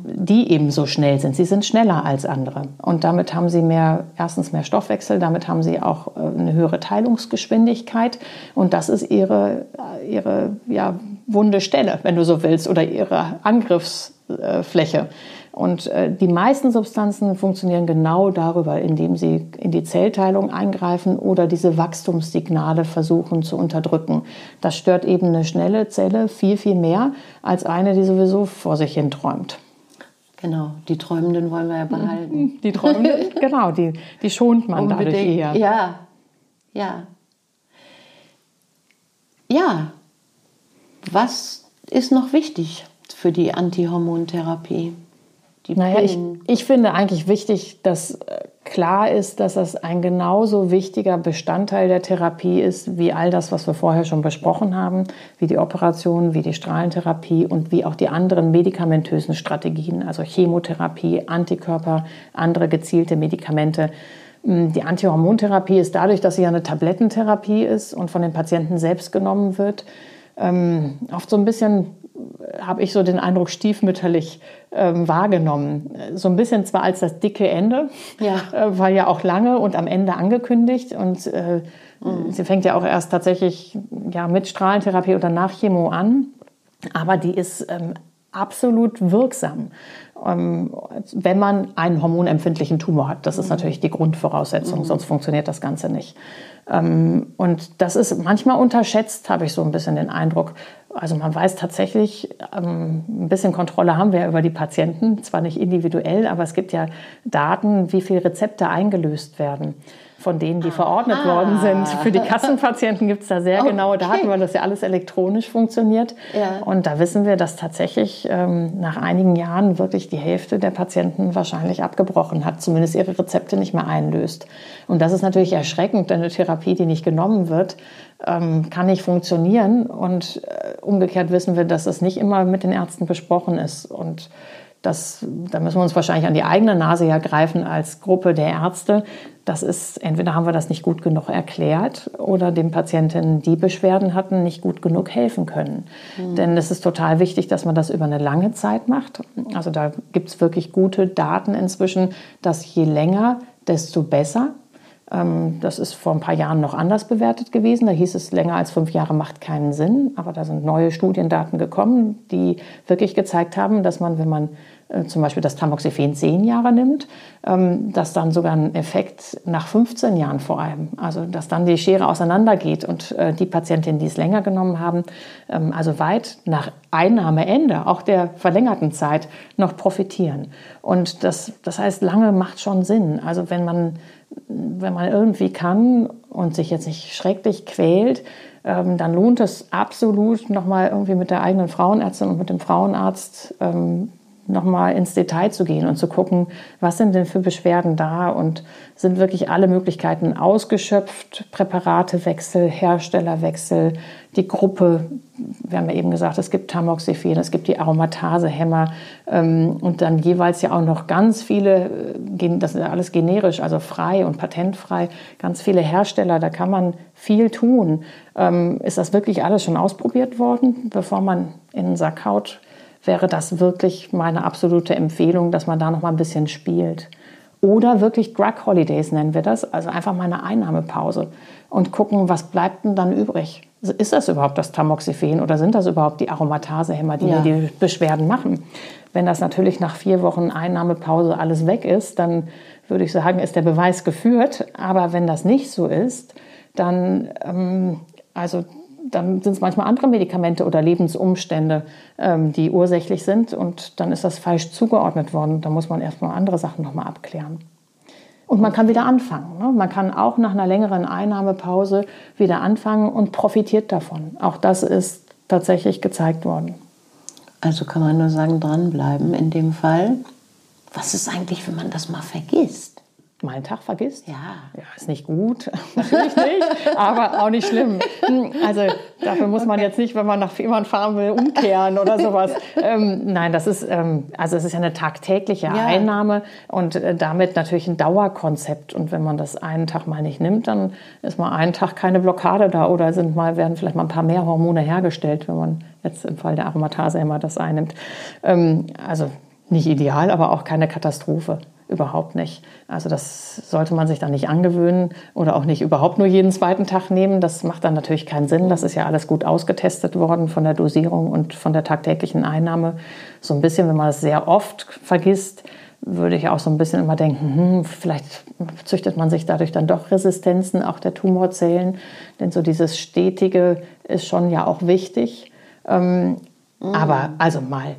die eben so schnell sind. Sie sind schneller als andere. Und damit haben sie mehr, erstens mehr Stoffwechsel, damit haben sie auch äh, eine höhere Teilungsgeschwindigkeit. Und das ist ihre, ihre ja, wunde Stelle, wenn du so willst, oder ihre Angriffsfläche. Und äh, die meisten Substanzen funktionieren genau darüber, indem sie in die Zellteilung eingreifen oder diese Wachstumssignale versuchen zu unterdrücken. Das stört eben eine schnelle Zelle viel, viel mehr als eine, die sowieso vor sich hin träumt. Genau, die Träumenden wollen wir ja behalten. Die Träumenden, genau, die, die schont man dadurch eher. Ja, ja. Ja, was ist noch wichtig für die Antihormontherapie? Die Naja, ich, ich finde eigentlich wichtig, dass äh, klar ist, dass das ein genauso wichtiger Bestandteil der Therapie ist, wie all das, was wir vorher schon besprochen haben, wie die Operation, wie die Strahlentherapie und wie auch die anderen medikamentösen Strategien, also Chemotherapie, Antikörper, andere gezielte Medikamente. Mm, Die Antihormontherapie ist dadurch, dass sie ja eine Tablettentherapie ist und von den Patienten selbst genommen wird, ähm, oft so ein bisschen habe ich so den Eindruck stiefmütterlich ähm, wahrgenommen. So ein bisschen zwar als das dicke Ende, Ja. äh, war ja auch lange und am Ende angekündigt und äh, Mhm. Sie fängt ja auch erst tatsächlich ja, mit Strahlentherapie oder nach Chemo an, aber die ist ähm, absolut wirksam, wenn man einen hormonempfindlichen Tumor hat. Das ist mhm. natürlich die Grundvoraussetzung, mhm. sonst funktioniert das Ganze nicht. Ähm, und das ist manchmal unterschätzt, habe ich so ein bisschen den Eindruck. Also man weiß tatsächlich, ähm, ein bisschen Kontrolle haben wir über die Patienten, zwar nicht individuell, aber es gibt ja Daten, wie viele Rezepte eingelöst werden von denen, die verordnet ah. worden sind. Für die Kassenpatienten gibt es da sehr okay. genaue Daten, weil das ja alles elektronisch funktioniert. Ja. Und da wissen wir, dass tatsächlich ähm, nach einigen Jahren wirklich die Hälfte der Patienten wahrscheinlich abgebrochen hat, zumindest ihre Rezepte nicht mehr einlöst. Und das ist natürlich erschreckend, denn eine Therapie, die nicht genommen wird, ähm, kann nicht funktionieren. Und äh, umgekehrt wissen wir, dass es nicht immer mit den Ärzten besprochen ist. Und das, da müssen wir uns wahrscheinlich an die eigene Nase ja greifen als Gruppe der Ärzte. Das ist, entweder haben wir das nicht gut genug erklärt oder den Patientinnen, die Beschwerden hatten, nicht gut genug helfen können. Mhm. Denn es ist total wichtig, dass man das über eine lange Zeit macht. Also da gibt es wirklich gute Daten inzwischen, dass je länger, desto besser. Ähm, das ist vor ein paar Jahren noch anders bewertet gewesen. Da hieß es, länger als fünf Jahre macht keinen Sinn. Aber da sind neue Studiendaten gekommen, die wirklich gezeigt haben, dass man, wenn man zum Beispiel das Tamoxifen zehn Jahre nimmt, ähm, dass dann sogar ein Effekt nach 15 Jahren vor allem, also dass dann die Schere auseinandergeht und äh, die Patientinnen, die es länger genommen haben, ähm, also weit nach Einnahmeende, auch der verlängerten Zeit, noch profitieren. Und das, das heißt, lange macht schon Sinn. Also wenn man, wenn man irgendwie kann und sich jetzt nicht schrecklich quält, ähm, dann lohnt es absolut, nochmal irgendwie mit der eigenen Frauenärztin und mit dem Frauenarzt nochmal ins Detail zu gehen und zu gucken, was sind denn für Beschwerden da und sind wirklich alle Möglichkeiten ausgeschöpft, Präparatewechsel, Herstellerwechsel, die Gruppe, wir haben ja eben gesagt, es gibt Tamoxifen, es gibt die Aromatasehämmer ähm, und dann jeweils ja auch noch ganz viele, äh, das ist ja alles generisch, also frei und patentfrei, ganz viele Hersteller, da kann man viel tun. Ähm, ist das wirklich alles schon ausprobiert worden, bevor man in den Sack haut? Wäre das wirklich meine absolute Empfehlung, dass man da noch mal ein bisschen spielt. Oder wirklich Drug Holidays nennen wir das, also einfach mal eine Einnahmepause und gucken, was bleibt denn dann übrig. Ist das überhaupt das Tamoxifen oder sind das überhaupt die Aromatasehämmer, die ja. die Beschwerden machen? Wenn das natürlich nach vier Wochen Einnahmepause alles weg ist, dann würde ich sagen, ist der Beweis geführt. Aber wenn das nicht so ist, dann ähm, also dann sind es manchmal andere Medikamente oder Lebensumstände, ähm, die ursächlich sind und dann ist das falsch zugeordnet worden. Da muss man erstmal andere Sachen nochmal abklären. Und man kann wieder anfangen. Ne? Man kann auch nach einer längeren Einnahmepause wieder anfangen und profitiert davon. Auch das ist tatsächlich gezeigt worden. Also kann man nur sagen, dranbleiben in dem Fall. Was ist eigentlich, wenn man das mal vergisst? Mal einen Tag vergisst. Ja. Ja, ist nicht gut, natürlich nicht, aber auch nicht schlimm. Also dafür muss man jetzt nicht, wenn man nach Fehmarn fahren will, umkehren oder sowas. Ähm, nein, das ist, ähm, also es ist ja eine tagtägliche ja. Einnahme und äh, damit natürlich ein Dauerkonzept. Und wenn man das einen Tag mal nicht nimmt, dann ist mal einen Tag keine Blockade da oder sind mal, werden vielleicht mal ein paar mehr Hormone hergestellt, wenn man jetzt im Fall der Aromatase immer das einnimmt. Ähm, also nicht ideal, aber auch keine Katastrophe. Überhaupt nicht. Also das sollte man sich dann nicht angewöhnen oder auch nicht überhaupt nur jeden zweiten Tag nehmen. Das macht dann natürlich keinen Sinn. Das ist ja alles gut ausgetestet worden von der Dosierung und von der tagtäglichen Einnahme. So ein bisschen, wenn man es sehr oft vergisst, würde ich auch so ein bisschen immer denken, hm, vielleicht züchtet man sich dadurch dann doch Resistenzen, auch der Tumorzellen. Denn so dieses Stetige ist schon ja auch wichtig. Ähm, mhm. Aber also mal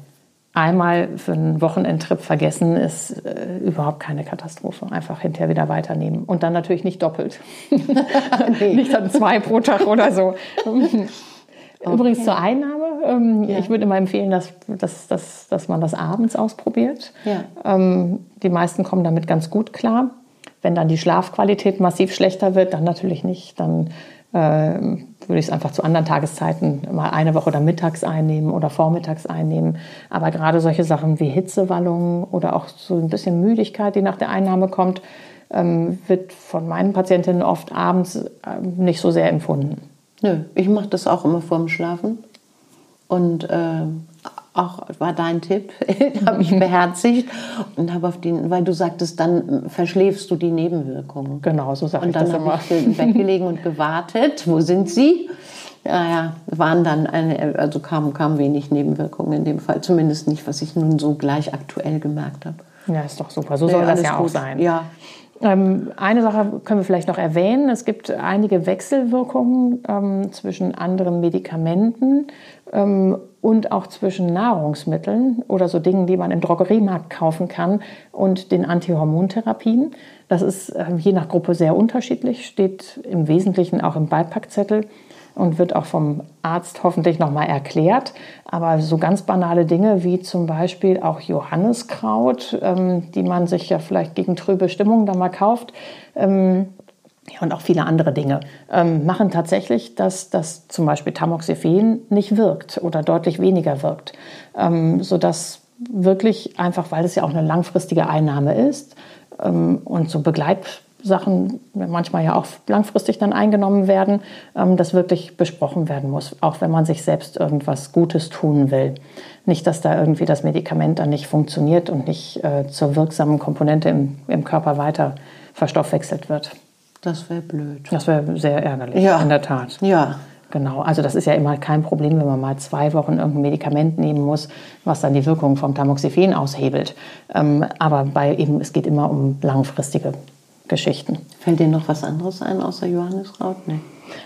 einmal für einen Wochenendtrip vergessen, ist äh, überhaupt keine Katastrophe. Einfach hinterher wieder weiternehmen. Und dann natürlich nicht doppelt. nee. Nicht dann zwei pro Tag oder so. Übrigens okay. zur Einnahme. Ähm, ja. Ich würde immer empfehlen, dass, dass, dass, dass man das abends ausprobiert. Ja. Ähm, die meisten kommen damit ganz gut klar. Wenn dann die Schlafqualität massiv schlechter wird, dann natürlich nicht. Dann würde ich es einfach zu anderen Tageszeiten mal eine Woche oder mittags einnehmen oder vormittags einnehmen. Aber gerade solche Sachen wie Hitzewallungen oder auch so ein bisschen Müdigkeit, die nach der Einnahme kommt, ähm, wird von meinen Patientinnen oft abends äh, nicht so sehr empfunden. Nö, ich mache das auch immer vorm Schlafen. Und äh, auch war dein Tipp, habe ich beherzigt und habe auf den, weil du sagtest, dann verschläfst du die Nebenwirkungen. Genau, so sage ich das immer. Und dann habe ich im Bett gelegen und gewartet. Wo sind sie? Ja, ja, waren dann eine, also kamen kam wenig Nebenwirkungen in dem Fall, zumindest nicht, was ich nun so gleich aktuell gemerkt habe. Ja, ist doch super. So soll das ja auch gut. sein. Ja, Ähm, eine Sache können wir vielleicht noch erwähnen. Es gibt einige Wechselwirkungen ähm, zwischen anderen Medikamenten und auch zwischen Nahrungsmitteln oder so Dingen, die man im Drogeriemarkt kaufen kann und den Antihormontherapien. Das ist ähm, je nach Gruppe sehr unterschiedlich, steht im Wesentlichen auch im Beipackzettel und wird auch vom Arzt hoffentlich nochmal erklärt. Aber so ganz banale Dinge wie zum Beispiel auch Johanniskraut, ähm, die man sich ja vielleicht gegen trübe Stimmung da mal kauft, ähm, ja, und auch viele andere Dinge ähm, machen tatsächlich, dass das zum Beispiel Tamoxifen nicht wirkt oder deutlich weniger wirkt, ähm, sodass wirklich einfach, weil es ja auch eine langfristige Einnahme ist ähm, und so Begleitsachen manchmal ja auch langfristig dann eingenommen werden, ähm, das wirklich besprochen werden muss, auch wenn man sich selbst irgendwas Gutes tun will. Nicht, dass da irgendwie das Medikament dann nicht funktioniert und nicht äh, zur wirksamen Komponente im, im Körper weiter verstoffwechselt wird. Das wäre blöd. Das wäre sehr ärgerlich, Ja. in der Tat. Ja, Genau, also das ist ja immer kein Problem, wenn man mal zwei Wochen irgendein Medikament nehmen muss, was dann die Wirkung vom Tamoxifen aushebelt. Ähm, aber bei eben, es geht immer um langfristige Geschichten. fällt dir noch was anderes ein außer Johanniskraut? Nee.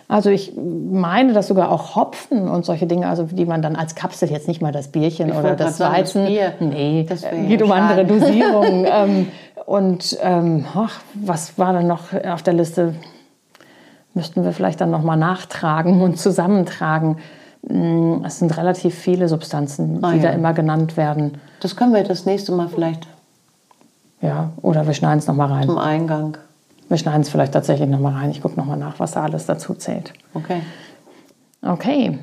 Also ich meine, dass sogar auch Hopfen und solche Dinge, also die man dann als Kapsel, jetzt nicht mal das Bierchen Ich oder das grad sagen, das Weizen, nee, Das äh, geht um schade. andere Dosierungen. ähm, und ähm, ach, was war denn noch auf der Liste? Müssten wir vielleicht dann nochmal nachtragen und zusammentragen. Mm, Es sind relativ viele Substanzen, Ah, die da ja. immer genannt werden. Das können wir das nächste Mal vielleicht Ja, oder wir schneiden es nochmal rein. zum Eingang. Wir schneiden es vielleicht tatsächlich nochmal rein. Ich gucke nochmal nach, was da alles dazu zählt. Okay. Okay.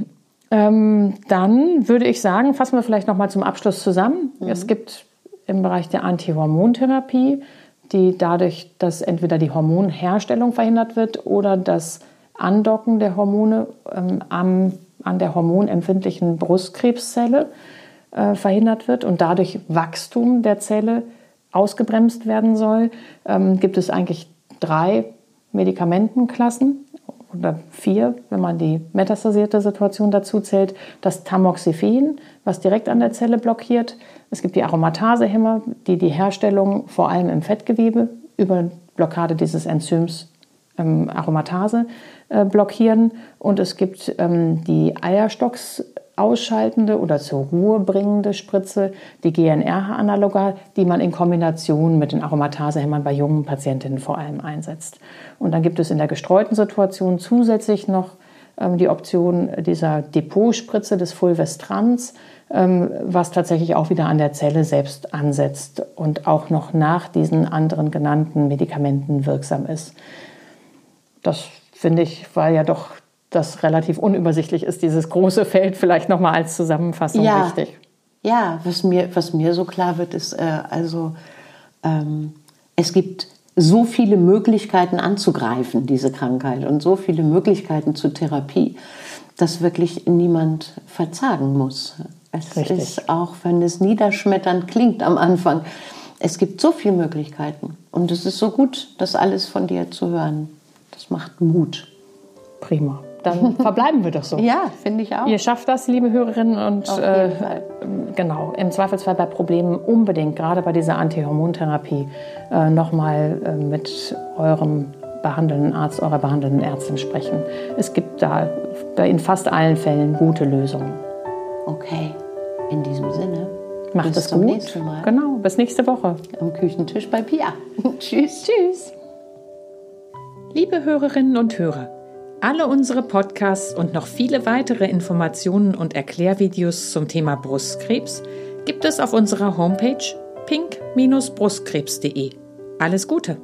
Ähm, dann würde ich sagen, fassen wir vielleicht noch mal zum Abschluss zusammen. Es gibt im Bereich der Antihormontherapie, die dadurch, dass entweder die Hormonherstellung verhindert wird oder das Andocken der Hormone ähm, am, an der hormonempfindlichen Brustkrebszelle äh, verhindert wird und dadurch Wachstum der Zelle ausgebremst werden soll, ähm, gibt es eigentlich drei Medikamentenklassen oder vier, wenn man die metastasierte Situation dazu zählt. Das Tamoxifen, was direkt an der Zelle blockiert. Es gibt die Aromatasehemmer, die die Herstellung vor allem im Fettgewebe über Blockade dieses Enzyms ähm, Aromatase äh, blockieren. Und es gibt ähm, die Eierstocks ausschaltende oder zur Ruhe bringende Spritze, die GNR-Analoga, die man in Kombination mit den Aromatasehemmern bei jungen Patientinnen vor allem einsetzt. Und dann gibt es in der gestreuten Situation zusätzlich noch ähm, die Option dieser Depotspritze des Fulvestrans, ähm, was tatsächlich auch wieder an der Zelle selbst ansetzt und auch noch nach diesen anderen genannten Medikamenten wirksam ist. Das finde ich, weil ja doch das relativ unübersichtlich ist, dieses große Feld vielleicht noch mal als Zusammenfassung Ja. wichtig. Ja, was mir, was mir so klar wird, ist, äh, also ähm, es gibt so viele Möglichkeiten anzugreifen, diese Krankheit, und so viele Möglichkeiten zur Therapie, dass wirklich niemand verzagen muss. Es Richtig. ist auch, wenn es niederschmetternd klingt am Anfang, es gibt so viele Möglichkeiten. Und es ist so gut, das alles von dir zu hören. Das macht Mut. Prima. Dann verbleiben wir doch so. Ja, finde ich auch. Ihr schafft das, liebe Hörerinnen, und Auf äh, genau, im Zweifelsfall bei Problemen unbedingt, gerade bei dieser Antihormontherapie, äh, nochmal äh, mit eurem behandelnden Arzt, eurer behandelnden Ärztin sprechen. Es gibt da bei in fast allen Fällen gute Lösungen. Okay, in diesem Sinne. Macht bis es zum gut. nächsten Mal. Genau, bis nächste Woche. Am Küchentisch bei Pia. Tschüss. Tschüss. Liebe Hörerinnen und Hörer, alle unsere Podcasts und noch viele weitere Informationen und Erklärvideos zum Thema Brustkrebs gibt es auf unserer Homepage pink-brustkrebs.de. Alles Gute!